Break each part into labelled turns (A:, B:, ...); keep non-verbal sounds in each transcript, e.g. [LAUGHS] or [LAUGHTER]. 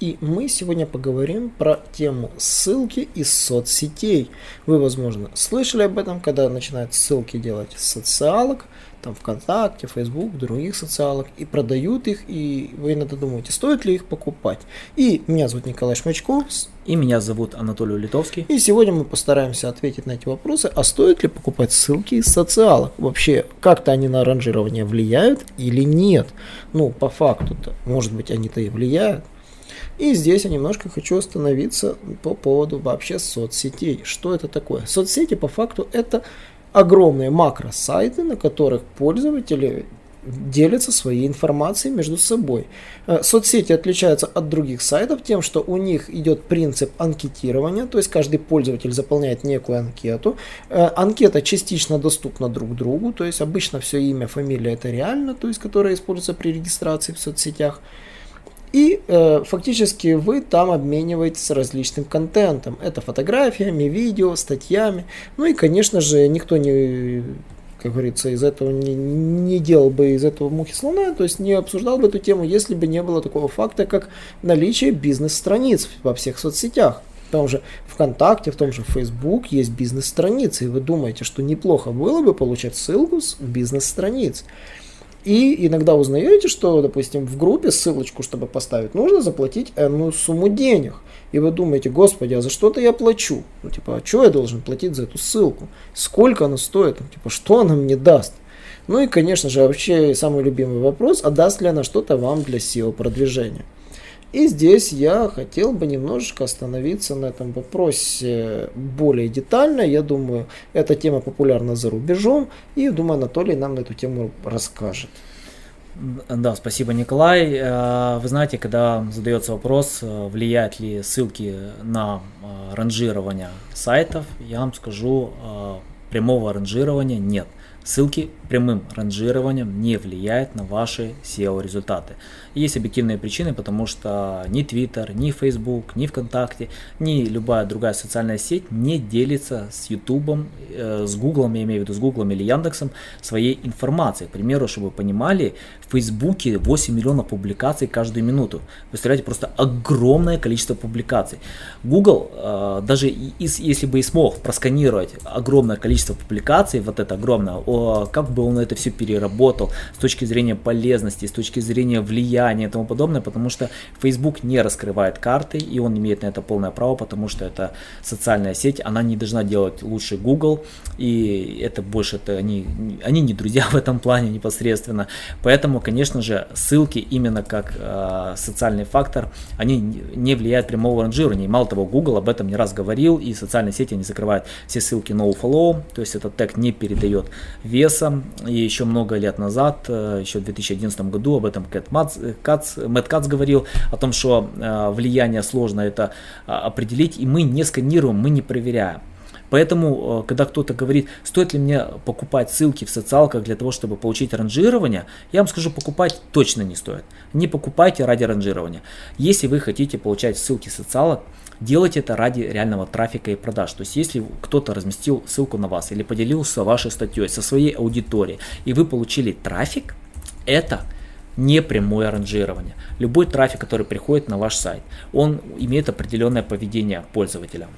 A: и мы сегодня поговорим про тему ссылки из соцсетей. Вы, возможно, слышали об этом, когда начинают ссылки делать с социалок, там ВКонтакте, Facebook, других социалок, и продают их, и вы иногда думаете, стоит ли их покупать. И меня зовут Николай Шмачков.
B: И меня зовут Анатолий Литовский.
A: И сегодня мы постараемся ответить на эти вопросы, а стоит ли покупать ссылки из социалок? Вообще, как-то они на ранжирование влияют или нет? Ну, по факту-то, может быть, они-то и влияют, и здесь я немножко хочу остановиться по поводу вообще соцсетей. Что это такое? Соцсети по факту это огромные макросайты, на которых пользователи делятся своей информацией между собой. Э, соцсети отличаются от других сайтов тем, что у них идет принцип анкетирования, то есть каждый пользователь заполняет некую анкету. Э, анкета частично доступна друг другу, то есть обычно все имя, фамилия это реально, то есть которое используется при регистрации в соцсетях. И э, фактически вы там обмениваетесь различным контентом. Это фотографиями, видео, статьями. Ну и, конечно же, никто не, как говорится, из этого не, не делал бы из этого мухи слона, то есть не обсуждал бы эту тему, если бы не было такого факта, как наличие бизнес-страниц во всех соцсетях. В том же ВКонтакте, в том же Facebook есть бизнес-страницы, и вы думаете, что неплохо было бы получать ссылку с бизнес-страниц. И иногда узнаете, что, допустим, в группе ссылочку, чтобы поставить, нужно заплатить энную сумму денег. И вы думаете, господи, а за что-то я плачу? Ну, типа, а что я должен платить за эту ссылку? Сколько она стоит? Ну, типа, что она мне даст? Ну и, конечно же, вообще самый любимый вопрос, а даст ли она что-то вам для SEO-продвижения? И здесь я хотел бы немножечко остановиться на этом вопросе более детально. Я думаю, эта тема популярна за рубежом, и думаю, Анатолий нам на эту тему расскажет.
B: Да, спасибо, Николай. Э, вы знаете, когда задается вопрос, э, влияют ли ссылки на э, ранжирование сайтов, я вам скажу, прямого ранжирования нет. Ссылки прямым ранжированием не влияют на ваши SEO результаты. Есть объективные причины, потому что ни Twitter, ни Facebook, ни ВКонтакте, ни любая другая социальная сеть не делится с YouTube, э, с Google, я имею в виду с Google или Яндексом, своей информацией. К примеру, чтобы вы понимали, в Facebook 8 миллионов публикаций каждую минуту. Представляете, просто огромное количество публикаций. Google, э, даже если бы и смог просканировать огромное количество публикаций, вот это огромное, как бы он это все переработал с точки зрения полезности, с точки зрения влияния и тому подобное, потому что Facebook не раскрывает карты, и он имеет на это полное право, потому что это социальная сеть, она не должна делать лучше Google, и это больше это они, они не друзья [LAUGHS] в этом плане непосредственно. Поэтому, конечно же, ссылки именно как э, социальный фактор, они не влияют прямого ранжирования. Мало того, Google об этом не раз говорил, и социальные сети не закрывают все ссылки nofollow, то есть этот тег не передает веса, и еще много лет назад, э, еще в 2011 году об этом Кэт Матс, Кац, Мэтт Кац говорил, о том, что э, влияние сложно это а, определить, и мы не сканируем, мы не проверяем. Поэтому, э, когда кто-то говорит, стоит ли мне покупать ссылки в социалках для того, чтобы получить ранжирование, я вам скажу, покупать точно не стоит. Не покупайте ради ранжирования. Если вы хотите получать ссылки социалок, делайте это ради реального трафика и продаж. То есть, если кто-то разместил ссылку на вас или поделился вашей статьей со своей аудиторией, и вы получили трафик, это не прямое ранжирование. Любой трафик, который приходит на ваш сайт, он имеет определенное поведение пользователя.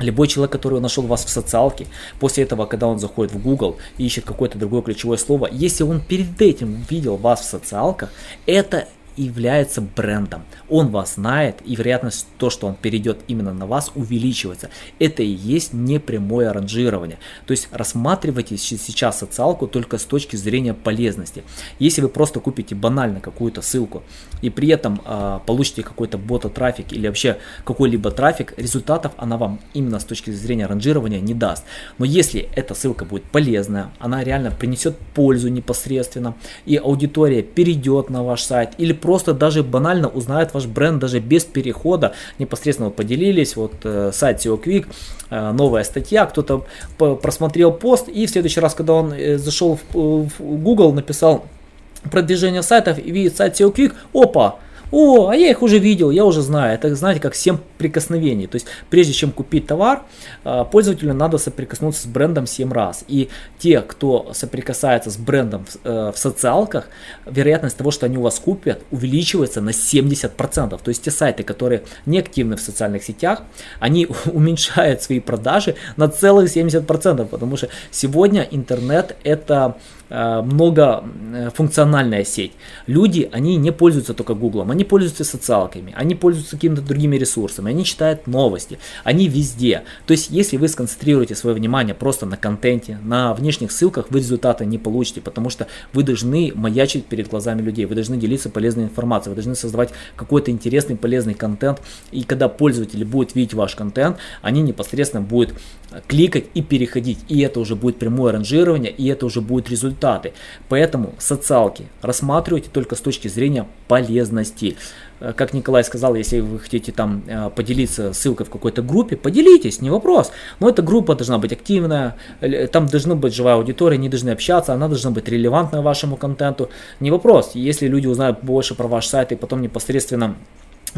B: Любой человек, который нашел вас в социалке, после этого, когда он заходит в Google и ищет какое-то другое ключевое слово, если он перед этим видел вас в социалках, это является брендом. Он вас знает, и вероятность то, что он перейдет именно на вас, увеличивается. Это и есть непрямое ранжирование. То есть рассматривайте сейчас социалку только с точки зрения полезности. Если вы просто купите банально какую-то ссылку и при этом э, получите какой-то бота-трафик или вообще какой-либо трафик, результатов она вам именно с точки зрения ранжирования не даст. Но если эта ссылка будет полезная, она реально принесет пользу непосредственно, и аудитория перейдет на ваш сайт или просто просто даже банально узнают ваш бренд даже без перехода. Непосредственно поделились, вот э, сайт SEO Quick, э, новая статья, кто-то просмотрел пост и в следующий раз, когда он э, зашел в, Google, написал продвижение сайтов и видит сайт SEO Quick, опа, о, а я их уже видел, я уже знаю. Это, знаете, как 7 прикосновений. То есть, прежде чем купить товар, а, пользователю надо соприкоснуться с брендом 7 раз. И те, кто соприкасается с брендом в, э, в социалках, вероятность того, что они у вас купят, увеличивается на 70%. То есть, те сайты, которые не активны в социальных сетях, они [LAUGHS] уменьшают свои продажи на целых 70%. Потому что сегодня интернет это Э, многофункциональная сеть. Люди, они не пользуются только Гуглом, они пользуются социалками, они пользуются какими-то другими ресурсами, они читают новости, они везде. То есть, если вы сконцентрируете свое внимание просто на контенте, на внешних ссылках, вы результаты не получите, потому что вы должны маячить перед глазами людей, вы должны делиться полезной информацией, вы должны создавать какой-то интересный, полезный контент, и когда пользователи будут видеть ваш контент, они непосредственно будут кликать и переходить, и это уже будет прямое ранжирование, и это уже результат результаты. Поэтому социалки рассматривайте только с точки зрения полезности. Э, как Николай сказал, если вы хотите там э, поделиться ссылкой в какой-то группе, поделитесь, не вопрос. Но эта группа должна быть активная, там должна быть живая аудитория, они должны общаться, она должна быть релевантна вашему контенту. Не вопрос. Если люди узнают больше про ваш сайт и потом непосредственно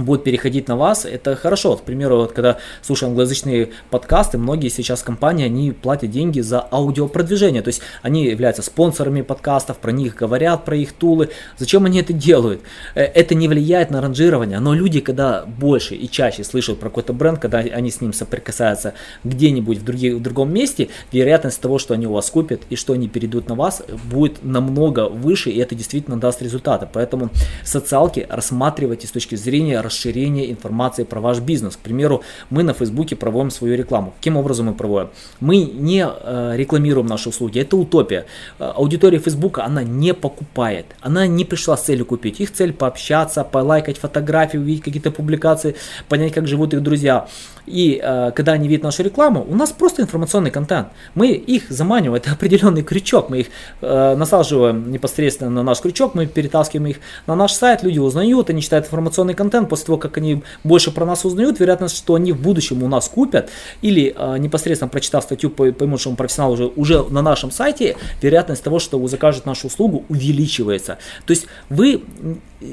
B: будет переходить на вас, это хорошо. К примеру, вот когда слушаю англоязычные подкасты, многие сейчас компании, они платят деньги за аудиопродвижение, то есть они являются спонсорами подкастов, про них говорят, про их тулы. Зачем они это делают? Э, это не влияет на ранжирование, но люди, когда больше и чаще слышат про какой-то бренд, когда они с ним соприкасаются где-нибудь в, других, в другом месте, вероятность того, что они у вас купят и что они перейдут на вас, будет намного выше, и это действительно даст результаты. Поэтому социалки рассматривайте с точки зрения расширение информации про ваш бизнес. К примеру, мы на Фейсбуке проводим свою рекламу. Каким образом мы проводим? Мы не э, рекламируем наши услуги, это утопия. Э, аудитория Фейсбука, она не покупает, она не пришла с целью купить. Их цель пообщаться, полайкать фотографии, увидеть какие-то публикации, понять, как живут их друзья. И э, когда они видят нашу рекламу, у нас просто информационный контент. Мы их заманиваем, это определенный крючок, мы их э, насаживаем непосредственно на наш крючок, мы перетаскиваем их на наш сайт, люди узнают, они читают информационный контент, после того, как они больше про нас узнают, вероятность, что они в будущем у нас купят, или э, непосредственно прочитав статью, поймут, что он профессионал уже, уже на нашем сайте, вероятность того, что вы закажете нашу услугу, увеличивается. То есть вы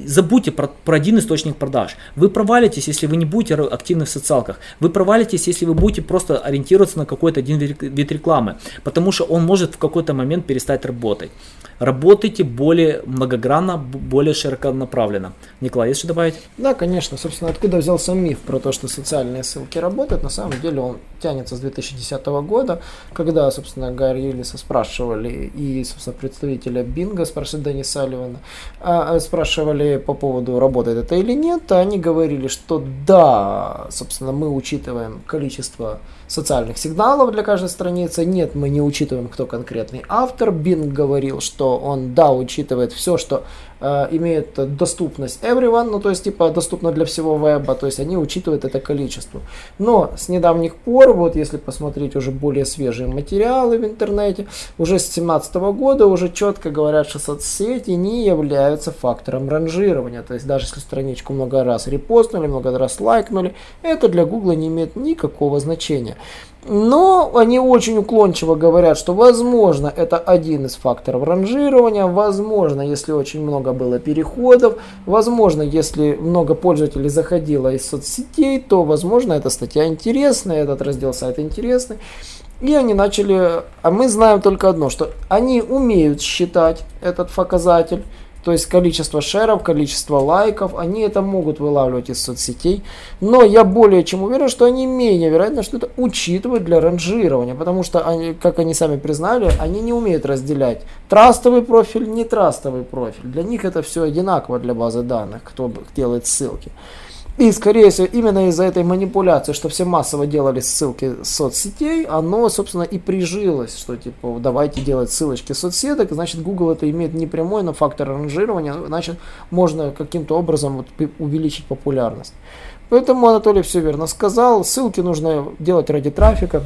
B: забудьте про, про один источник продаж. Вы провалитесь, если вы не будете активны в социалках. Вы провалитесь, если вы будете просто ориентироваться на какой-то один вид рекламы, потому что он может в какой-то момент перестать работать. Работайте более многогранно, более широко направленно. Николай, есть что добавить?
A: Да, конечно. Собственно, откуда взялся миф про то, что социальные ссылки работают? На самом деле он тянется с 2010 года, когда, собственно, Гарри Юлиса спрашивали и, собственно, представителя Бинга, спрашивали Дани Салливана, а, а, спрашивали по поводу, работает это или нет, а они говорили, что да, собственно, мы учитываем количество социальных сигналов для каждой страницы. Нет, мы не учитываем, кто конкретный автор. Бинг говорил, что он, да, учитывает все, что Э, имеют доступность everyone, ну то есть типа доступно для всего веба, то есть они учитывают это количество. Но с недавних пор, вот если посмотреть уже более свежие материалы в интернете, уже с 2017 года уже четко говорят, что соцсети не являются фактором ранжирования. То есть даже если страничку много раз репостнули, много раз лайкнули, это для Гугла не имеет никакого значения. Но они очень уклончиво говорят, что возможно это один из факторов ранжирования, возможно, если очень много было переходов, возможно, если много пользователей заходило из соцсетей, то возможно эта статья интересная, этот раздел сайта интересный. И они начали, а мы знаем только одно, что они умеют считать этот показатель, то есть количество шеров, количество лайков, они это могут вылавливать из соцсетей. Но я более чем уверен, что они менее вероятно, что это учитывают для ранжирования. Потому что, они, как они сами признали, они не умеют разделять трастовый профиль, не трастовый профиль. Для них это все одинаково для базы данных, кто делает ссылки. И, скорее всего, именно из-за этой манипуляции, что все массово делали ссылки соцсетей, оно, собственно, и прижилось, что, типа, давайте делать ссылочки соцсеток, значит, Google это имеет не прямой, но фактор ранжирования, значит, можно каким-то образом вот увеличить популярность. Поэтому Анатолий все верно сказал, ссылки нужно делать ради трафика,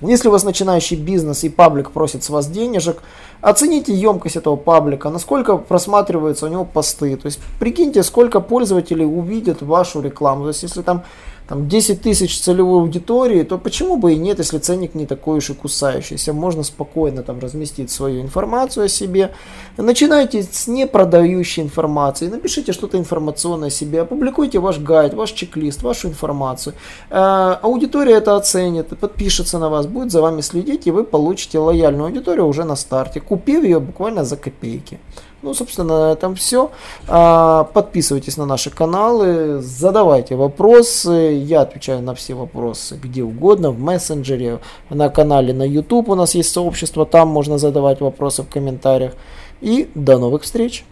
A: Если у вас начинающий бизнес и паблик просит с вас денежек, оцените емкость этого паблика, насколько просматриваются у него посты. То есть прикиньте, сколько пользователей увидят вашу рекламу. То есть если там там 10 тысяч целевой аудитории, то почему бы и нет, если ценник не такой уж и кусающийся. Можно спокойно там разместить свою информацию о себе. Начинайте с непродающей информации. Напишите что-то информационное о себе. Опубликуйте ваш гайд, ваш чек-лист, вашу информацию. Э, аудитория это оценит, подпишется на вас, будет за вами следить, и вы получите лояльную аудиторию уже на старте, купив ее буквально за копейки. Ну, собственно, на этом все. А, подписывайтесь на наши каналы, задавайте вопросы. Я отвечаю на все вопросы где угодно, в мессенджере, на канале на YouTube у нас есть сообщество, там можно задавать вопросы в комментариях. И до новых встреч!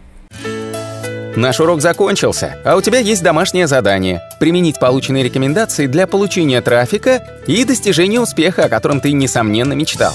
C: Наш урок закончился, а у тебя есть домашнее задание – применить полученные рекомендации для получения трафика и достижения успеха, о котором ты, несомненно, мечтал.